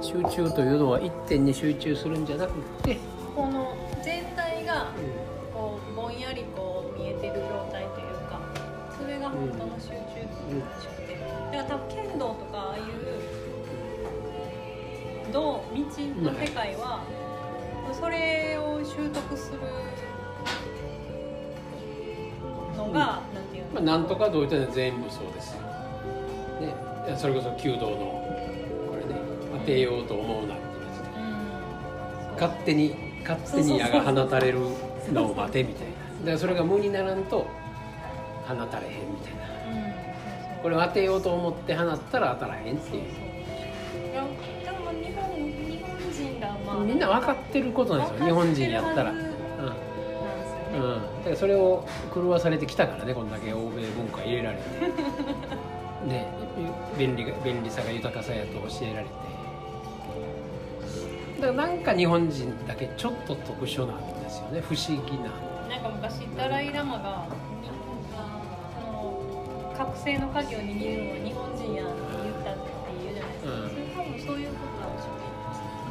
集中というのは一点に集中するんじゃなくて、この全体がこうぼんやりこう見えてる状態というかそれが本当の集中らしくて。だから多分剣道とかああいう道道の世界はそれを習得するのが、なんていうの？まあ、なんとかどういったのは全部そうですよ、ね、それこそ弓道のこれね当てようと思うなっていうやつで。うん。勝手に勝手に矢が放たれるのを待てみたいな。だからそれが無にならんと放たれへんみたいな。うん。これを当てようと思って放ったら当たらへんっていう。みんな分かってることなんですよ日本人やったら、うん、だからそれを狂わされてきたからねこんだけ欧米文化入れられて。ね便利が便利さが豊かさやと教えられて。だからなんか日本人だけちょっと特殊なんですよね。不思議な。なんか昔ダライ・ラマが覚醒の鍵を握るのは日本人やって言ったって言うじゃないですか、うん。それ多分そういうことなんでしょうね。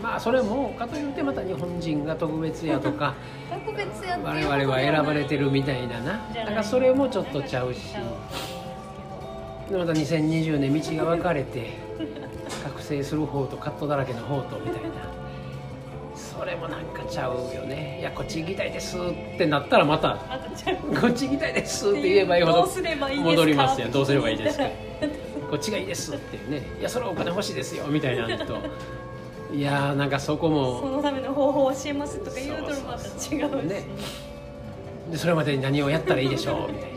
まあそれもかといってまた日本人が特別やとか 特別やって我々は選ばれてるみたいなな。だからそれもちょっとちゃうしでまた2020年道が分かれて覚醒する方とカットだらけの方とみたいな。それもなんかちゃうよね。いやこっち行きたいですってなったらまたこっち行きたいですって言えばいいほど戻りますよどうすればいいですか？こっちがいいですってね。いやそれはお金欲しいですよみたいなのと。いやーなんかそこそものための方法を教えますとか言うとまた違うし。ね。でそれまでに何をやったらいいでしょう？みたいな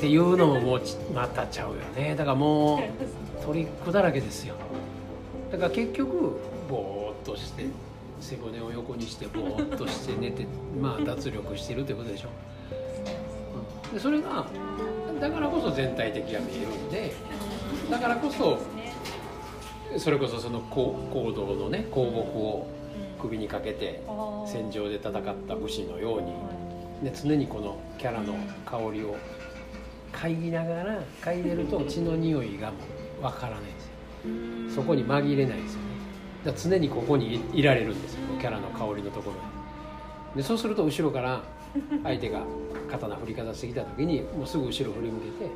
っていうのももうちまたちゃうよね。だからもうトリックだらけですよ。だから結局ぼーっとして背骨を横にしてぼーっとして寝て まあ脱力してるってことでしょ。うん。でそれがだからこそ全体的が見えるんでだからこそそれこそその行行動のね香木を首にかけて戦場で戦った武士のようにで常にこのキャラの香りを嗅ぎながら嗅いでると血の匂いがもうわからないんですよ。そこに紛れないんですよね。だから常にここにいいられるんですよ。キャラの香りのところに。でそうすると後ろから相手が刀振りかざしてきた時にもうすぐ後ろ振り向けて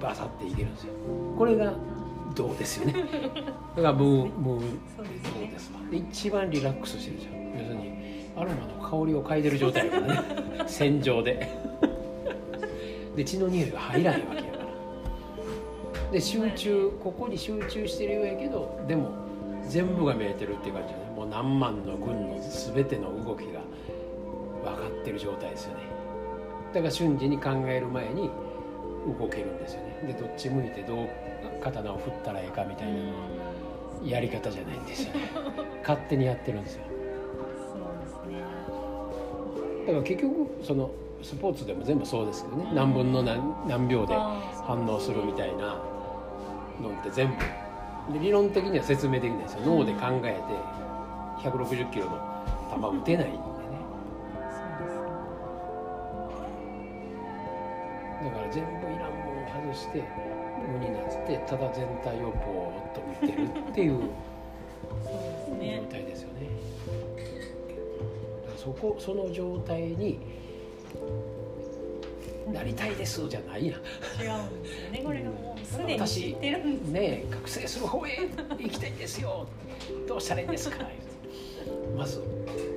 バサっていけるんですよ。これがどうですよね。だからムームーそうですね。そうですわ。で一番リラックスしてるんですよ要するにアロマの香りを嗅いでる状態だからね。戦場でで血の匂いが入らないわけやから。で集中ここに集中してるようやけどでも全部が見えてるっていう感じでね。もう何万の軍の全ての動きが分かってる状態ですよね。だから瞬時に考える前に動けるんですよね。でどっち向いてどう刀を振ったらええかみたいなのはやり方じゃないんですよね。勝手にやってるんですよ。だから結局そのスポーツでも全部そうですけどね何分の何何秒で反応するみたいなのって全部。で理論的には説明できないですよ。脳で考えて160キロの球打てないんでね。だから全部いらんものを外して無になってただ全体をぼーっと見てるっていう状ね。態ですよね。そこその状態になりたいですじゃないやん。違うんですよねこれがもうすでに知ってるんですねえ覚醒する方へ行きたいんですよ。どうしたらいいんですか？まず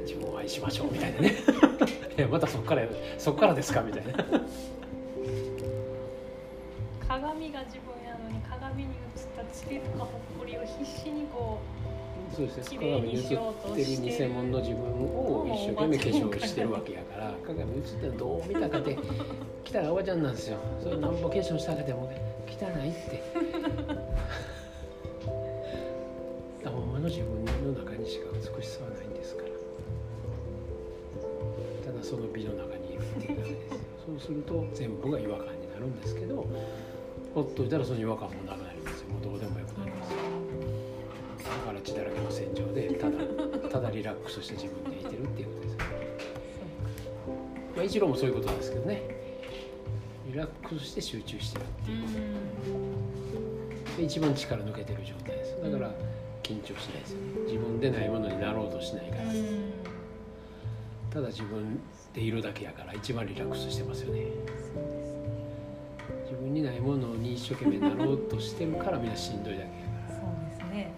自分を愛しましょうみたいなね。またそこからそこからですか？みたいな。鏡が自分やのに鏡に映ったチリとかほっこりを必死にこそうですね。鏡に映ってるる偽物の自分を一生懸命化粧してるわけやから鏡に映ってるのどう見たかで汚いおばちゃんなんですよ。それなんぼ化粧したかでも汚いって。ほんまの自分の中にしか美しさはないんですから。ただその美の中にいるっていうだけですよ。そうすると全部が違和感になるんですけどほっといたらその違和感もなくなりますよ。もうどうでもよくなりックスして自分でいてるっていうことです、まあ、一郎もそういうことなんですけどね。リラックスして集中してるっていう、で一番力抜けてる状態です。だから緊張しないですよね。自分でないものになろうとしないから、ただ自分でいるだけやから一番リラックスしてますよね。自分にないものに一生懸命なろうとしてるからみんなしんどいだけやから。そうですね。